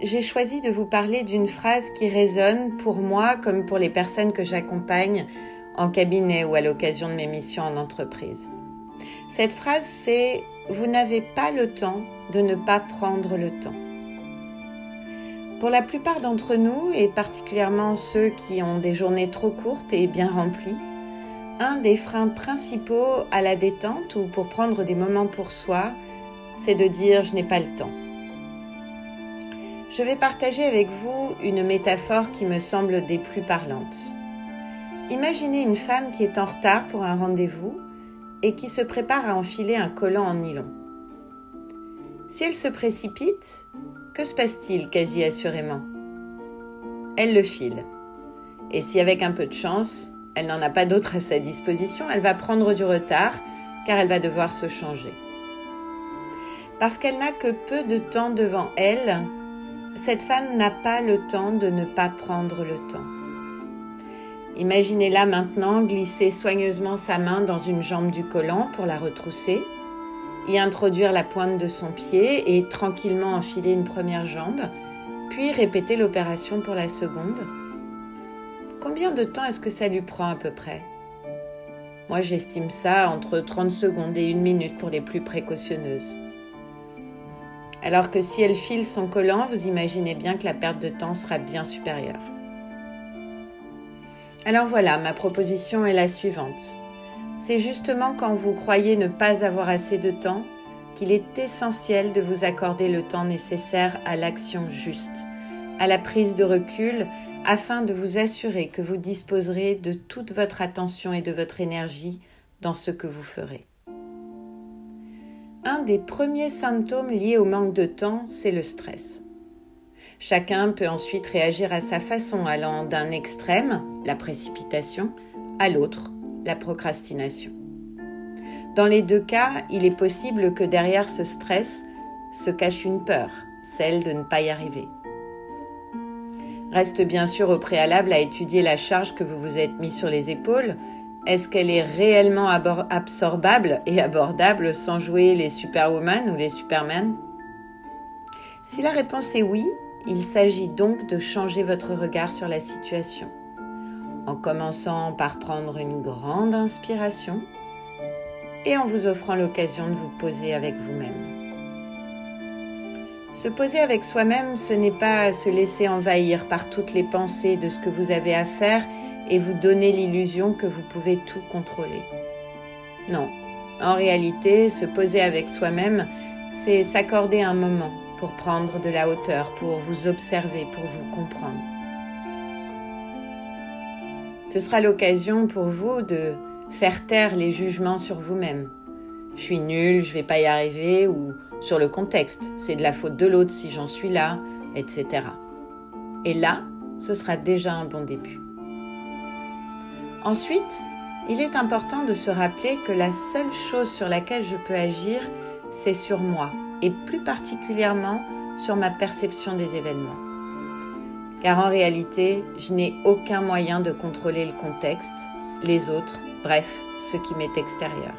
j'ai choisi de vous parler d'une phrase qui résonne pour moi comme pour les personnes que j'accompagne en cabinet ou à l'occasion de mes missions en entreprise. Cette phrase, c'est ⁇ Vous n'avez pas le temps de ne pas prendre le temps ⁇ Pour la plupart d'entre nous, et particulièrement ceux qui ont des journées trop courtes et bien remplies, un des freins principaux à la détente ou pour prendre des moments pour soi, c'est de dire je n'ai pas le temps. Je vais partager avec vous une métaphore qui me semble des plus parlantes. Imaginez une femme qui est en retard pour un rendez-vous et qui se prépare à enfiler un collant en nylon. Si elle se précipite, que se passe-t-il quasi assurément? Elle le file. Et si avec un peu de chance, elle n'en a pas d'autre à sa disposition, elle va prendre du retard car elle va devoir se changer. Parce qu'elle n'a que peu de temps devant elle, cette femme n'a pas le temps de ne pas prendre le temps. Imaginez-la maintenant glisser soigneusement sa main dans une jambe du collant pour la retrousser, y introduire la pointe de son pied et tranquillement enfiler une première jambe, puis répéter l'opération pour la seconde. Combien de temps est-ce que ça lui prend à peu près? Moi j'estime ça entre 30 secondes et une minute pour les plus précautionneuses. Alors que si elle file son collant, vous imaginez bien que la perte de temps sera bien supérieure. Alors voilà, ma proposition est la suivante. C'est justement quand vous croyez ne pas avoir assez de temps qu'il est essentiel de vous accorder le temps nécessaire à l'action juste, à la prise de recul, afin de vous assurer que vous disposerez de toute votre attention et de votre énergie dans ce que vous ferez. Un des premiers symptômes liés au manque de temps, c'est le stress. Chacun peut ensuite réagir à sa façon, allant d'un extrême, la précipitation, à l'autre, la procrastination. Dans les deux cas, il est possible que derrière ce stress se cache une peur, celle de ne pas y arriver. Reste bien sûr au préalable à étudier la charge que vous vous êtes mis sur les épaules, est-ce qu'elle est réellement absorbable et abordable sans jouer les Superwoman ou les Superman Si la réponse est oui, il s'agit donc de changer votre regard sur la situation. En commençant par prendre une grande inspiration et en vous offrant l'occasion de vous poser avec vous-même. Se poser avec soi-même, ce n'est pas se laisser envahir par toutes les pensées de ce que vous avez à faire et vous donner l'illusion que vous pouvez tout contrôler. Non, en réalité, se poser avec soi-même, c'est s'accorder un moment pour prendre de la hauteur, pour vous observer, pour vous comprendre. Ce sera l'occasion pour vous de faire taire les jugements sur vous-même. Je suis nul, je vais pas y arriver, ou sur le contexte, c'est de la faute de l'autre si j'en suis là, etc. Et là, ce sera déjà un bon début. Ensuite, il est important de se rappeler que la seule chose sur laquelle je peux agir, c'est sur moi, et plus particulièrement sur ma perception des événements. Car en réalité, je n'ai aucun moyen de contrôler le contexte, les autres, bref, ce qui m'est extérieur.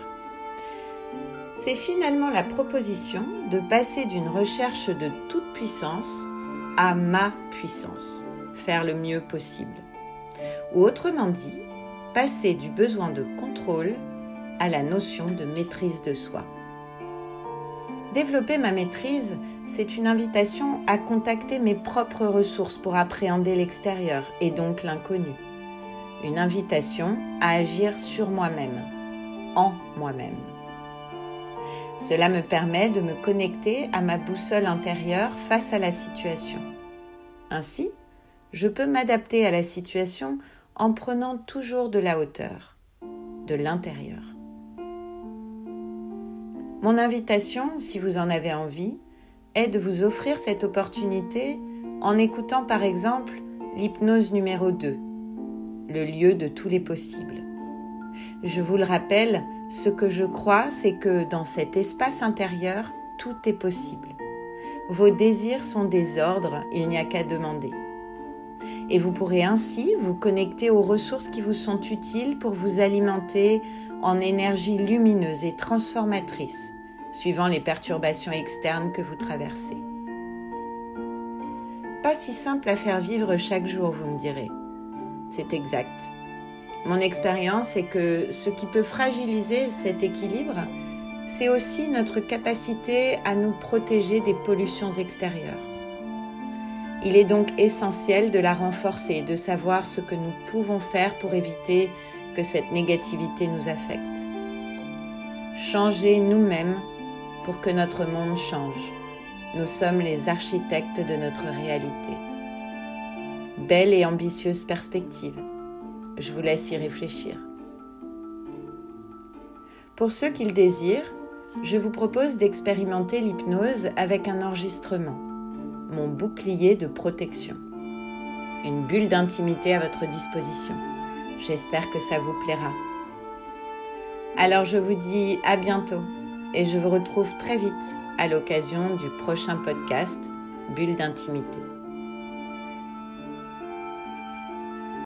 C'est finalement la proposition de passer d'une recherche de toute puissance à ma puissance, faire le mieux possible. Ou autrement dit, passer du besoin de contrôle à la notion de maîtrise de soi. Développer ma maîtrise, c'est une invitation à contacter mes propres ressources pour appréhender l'extérieur et donc l'inconnu. Une invitation à agir sur moi-même, en moi-même. Cela me permet de me connecter à ma boussole intérieure face à la situation. Ainsi, je peux m'adapter à la situation en prenant toujours de la hauteur, de l'intérieur. Mon invitation, si vous en avez envie, est de vous offrir cette opportunité en écoutant par exemple l'hypnose numéro 2, le lieu de tous les possibles. Je vous le rappelle, ce que je crois, c'est que dans cet espace intérieur, tout est possible. Vos désirs sont des ordres, il n'y a qu'à demander. Et vous pourrez ainsi vous connecter aux ressources qui vous sont utiles pour vous alimenter en énergie lumineuse et transformatrice, suivant les perturbations externes que vous traversez. Pas si simple à faire vivre chaque jour, vous me direz. C'est exact. Mon expérience est que ce qui peut fragiliser cet équilibre, c'est aussi notre capacité à nous protéger des pollutions extérieures. Il est donc essentiel de la renforcer, de savoir ce que nous pouvons faire pour éviter que cette négativité nous affecte. Changer nous-mêmes pour que notre monde change. Nous sommes les architectes de notre réalité. Belle et ambitieuse perspective. Je vous laisse y réfléchir. Pour ceux qui le désirent, je vous propose d'expérimenter l'hypnose avec un enregistrement, mon bouclier de protection. Une bulle d'intimité à votre disposition. J'espère que ça vous plaira. Alors je vous dis à bientôt et je vous retrouve très vite à l'occasion du prochain podcast Bulle d'intimité.